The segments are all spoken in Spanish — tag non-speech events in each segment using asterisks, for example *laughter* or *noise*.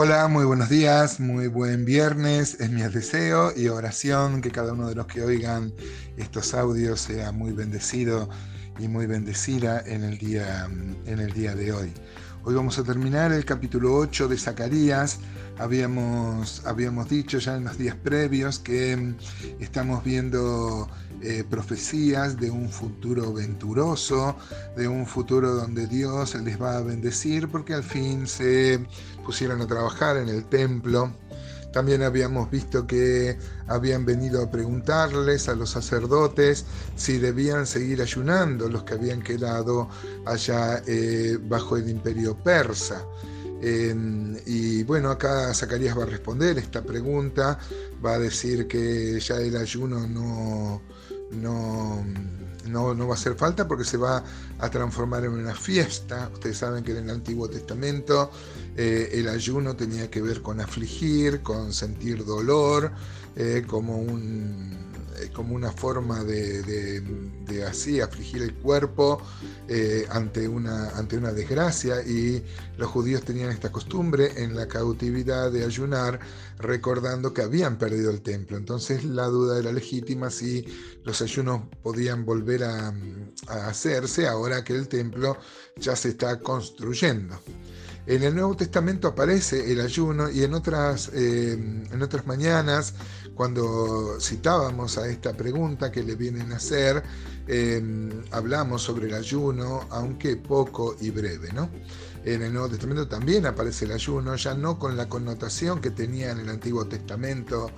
Hola, muy buenos días, muy buen viernes, es mi deseo y oración que cada uno de los que oigan estos audios sea muy bendecido y muy bendecida en el día, en el día de hoy. Hoy vamos a terminar el capítulo 8 de Zacarías. Habíamos, habíamos dicho ya en los días previos que estamos viendo eh, profecías de un futuro venturoso, de un futuro donde Dios les va a bendecir porque al fin se pusieron a trabajar en el templo. También habíamos visto que habían venido a preguntarles a los sacerdotes si debían seguir ayunando los que habían quedado allá eh, bajo el imperio persa. y bueno, acá Zacarías va a responder esta pregunta, va a decir que ya el ayuno no, no, no, va a hacer falta porque se va a transformar en una fiesta. Ustedes saben que en el Antiguo Testamento eh, el ayuno tenía que ver con afligir, con sentir dolor, eh, como un como una forma de, así afligir el cuerpo eh, ante, una, ante una desgracia y los judíos tenían esta costumbre en la cautividad de ayunar recordando que habían perdido el templo. Entonces la duda era legítima si los ayunos podían volver a hacerse ahora que el templo ya se está construyendo. En el Nuevo Testamento aparece el ayuno y en otras, eh, en otras mañanas, cuando citábamos a esta pregunta que le vienen a hacer, eh, hablamos sobre el ayuno, aunque poco y breve. ¿no? En el Nuevo Testamento también aparece el ayuno, ya no con la connotación que tenía en el Antiguo Testamento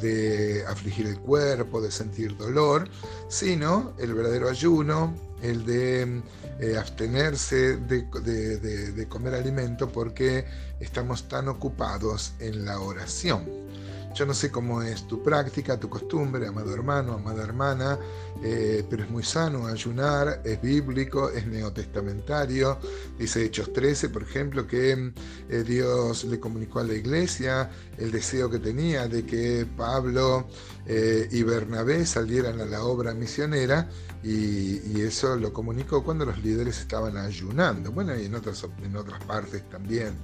de afligir el cuerpo, de sentir dolor, sino el verdadero ayuno, el de eh, abstenerse de, comer alimento porque estamos tan ocupados en la oración. Yo no sé cómo es tu práctica, tu costumbre, amado hermano, amada hermana, eh, pero es muy sano ayunar, es bíblico, es neotestamentario. Dice Hechos 13, por ejemplo, que eh, Dios le comunicó a la iglesia el deseo que tenía de que Pablo y Bernabé salieran a la obra misionera y, eso lo comunicó cuando los líderes estaban ayunando. Bueno, y en otras, en otras partes también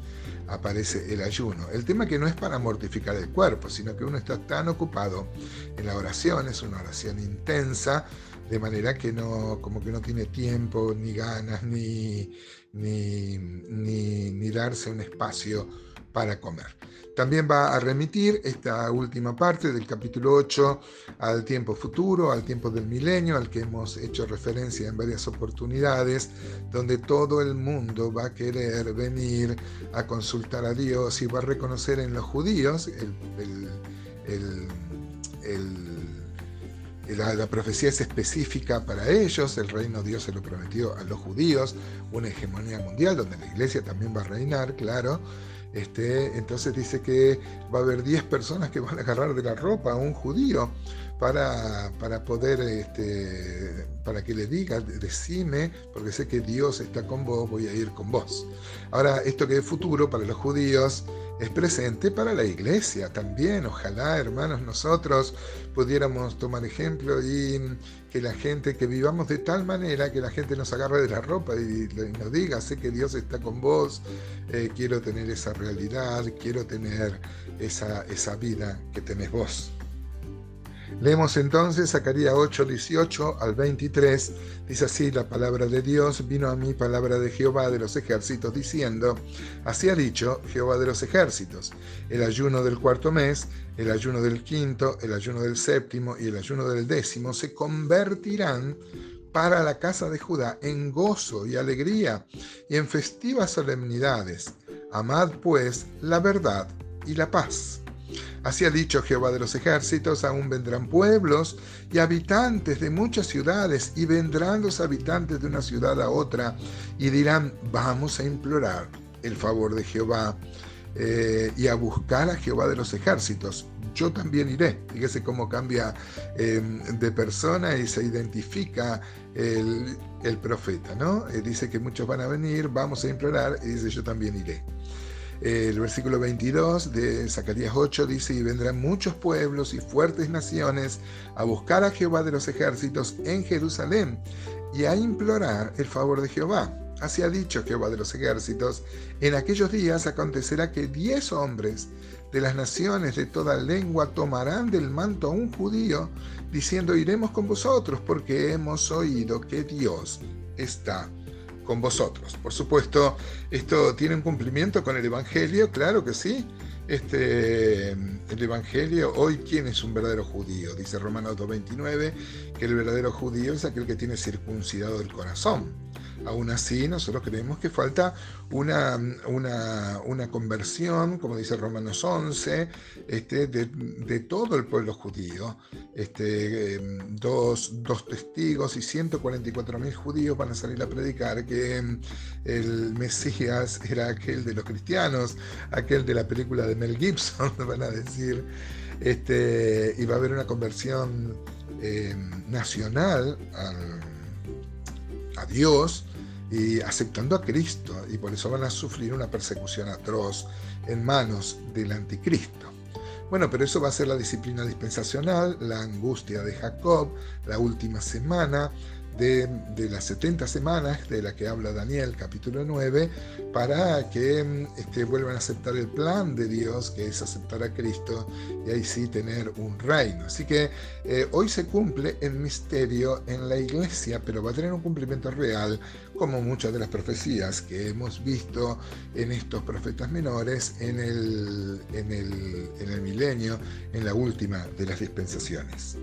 aparece el ayuno. El tema que no es para mortificar el cuerpo, sino que uno está tan ocupado en la oración, es una oración intensa, de manera que no, como que no tiene tiempo, ni ganas, ni, ni, ni, ni darse un espacio para comer. También va a remitir esta última parte del capítulo 8 al tiempo futuro, al tiempo del milenio, al que hemos hecho referencia en varias oportunidades, donde todo el mundo va a querer venir a consultar a Dios y va a reconocer en los judíos la, la, profecía es específica para ellos, el reino de Dios se lo prometió a los judíos, una hegemonía mundial donde la iglesia también va a reinar, claro, este, entonces dice que va a haber 10 personas que van a agarrar de la ropa a un judío para, para poder, este, para que le diga, decime, porque sé que Dios está con vos, voy a ir con vos. Ahora, esto que es futuro para los judíos, es presente para la iglesia también. Ojalá, hermanos, nosotros pudiéramos tomar ejemplo y que la gente, que vivamos de tal manera que la gente nos agarre de la ropa y, nos diga, sé que Dios está con vos, eh, quiero tener esa realidad, quiero tener esa, esa vida que tenés vos. Leemos entonces Zacarías 8, 18 al 23. Dice así la palabra de Dios, vino a mí palabra de Jehová de los ejércitos, diciendo, así ha dicho Jehová de los ejércitos, el ayuno del cuarto mes, el ayuno del quinto, el ayuno del séptimo y el ayuno del décimo se convertirán para la casa de Judá en gozo y alegría y en festivas solemnidades. Amad pues la verdad y la paz Así ha dicho Jehová de los ejércitos, aún vendrán pueblos y habitantes de muchas ciudades, y vendrán los habitantes de una ciudad a otra, y dirán, vamos a implorar el favor de Jehová eh, y a buscar a Jehová de los ejércitos. Yo también iré. Fíjese cómo cambia em, de persona y se identifica el, profeta, ¿no? Eh, dice que muchos van a venir, vamos a implorar, y dice, yo también iré. El versículo 22 de Zacarías 8 dice, y vendrán muchos pueblos y fuertes naciones a buscar a Jehová de los ejércitos en Jerusalén y a implorar el favor de Jehová. Así ha dicho Jehová de los ejércitos, en aquellos días acontecerá que diez hombres de las naciones de toda lengua tomarán del manto a un judío, diciendo, iremos con vosotros, porque hemos oído que Dios está con vosotros. Por supuesto, esto tiene un cumplimiento con el Evangelio, claro que sí. Este, el Evangelio, hoy, ¿quién es un verdadero judío? Dice Romanos 2.29, que el verdadero judío es aquel que tiene circuncidado el corazón. Aún así, nosotros creemos que falta una, una, conversión, como dice Romanos 11, este, de, todo el pueblo judío. Este, em, dos, testigos y 144 mil judíos van a salir a predicar que em, el Mesías era aquel de los cristianos, aquel de la película de Mel Gibson, *laughs* van a decir. Este, y va a haber una conversión em, nacional a Dios y aceptando a Cristo y por eso van a sufrir una persecución atroz en manos del anticristo. Bueno, pero eso va a ser la disciplina dispensacional, la angustia de Jacob, la última semana, de, las 70 semanas de la que habla Daniel capítulo 9 para que este, vuelvan a aceptar el plan de Dios que es aceptar a Cristo y ahí sí tener un reino. Así que eh, hoy se cumple el misterio en la iglesia, pero va a tener un cumplimiento real como muchas de las profecías que hemos visto en estos profetas menores en el, en el, en el milenio, en la última de las dispensaciones.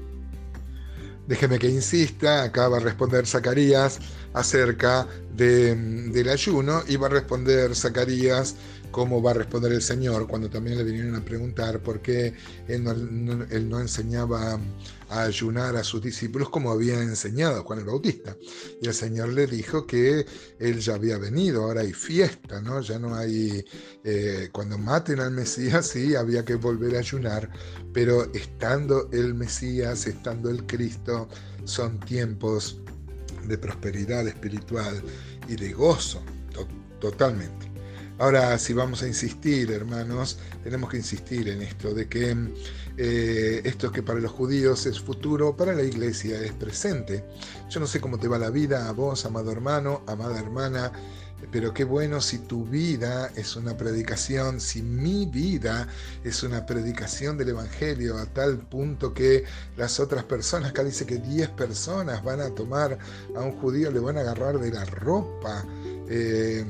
Déjeme que insista, acá va a responder Zacarías acerca del ayuno y va a responder Zacarías cómo va a responder el Señor cuando también le vinieron a preguntar por qué él no, enseñaba a ayunar a sus discípulos como había enseñado Juan el Bautista. Y el Señor le dijo que él ya había venido, ahora hay fiesta, ¿no? Ya no hay, eh, cuando maten al Mesías, sí, había que volver a ayunar, pero estando el Mesías, estando el Cristo, son tiempos de prosperidad espiritual y de gozo, totalmente. Ahora, si vamos a insistir, hermanos, tenemos que insistir en esto, de que eh, esto que para los judíos es futuro, para la iglesia es presente. Yo no sé cómo te va la vida a vos, amado hermano, amada hermana, pero qué bueno si tu vida es una predicación, si mi vida es una predicación del Evangelio a tal punto que las otras personas, acá dice que 10 personas van a tomar a un judío, le van a agarrar de la ropa. Eh,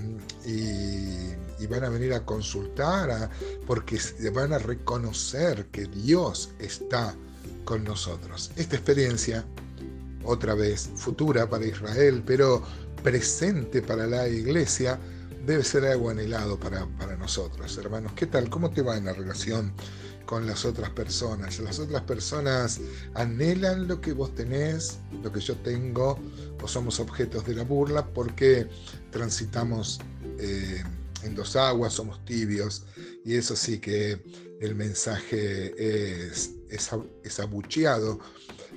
y, van a venir a consultar porque van a reconocer que Dios está con nosotros. Esta experiencia, otra vez futura para Israel, pero presente para la iglesia, debe ser algo anhelado para, para nosotros, hermanos. ¿Qué tal? ¿Cómo te va en la relación con las otras personas? Las otras personas anhelan lo que vos tenés, lo que yo tengo, o somos objetos de la burla porque transitamos eh, en dos aguas, somos tibios, y eso sí que el mensaje es, abucheado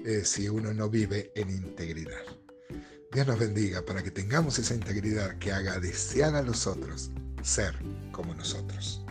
eh, si uno no vive en integridad. Dios nos bendiga para que tengamos esa integridad que haga desear a los otros ser como nosotros.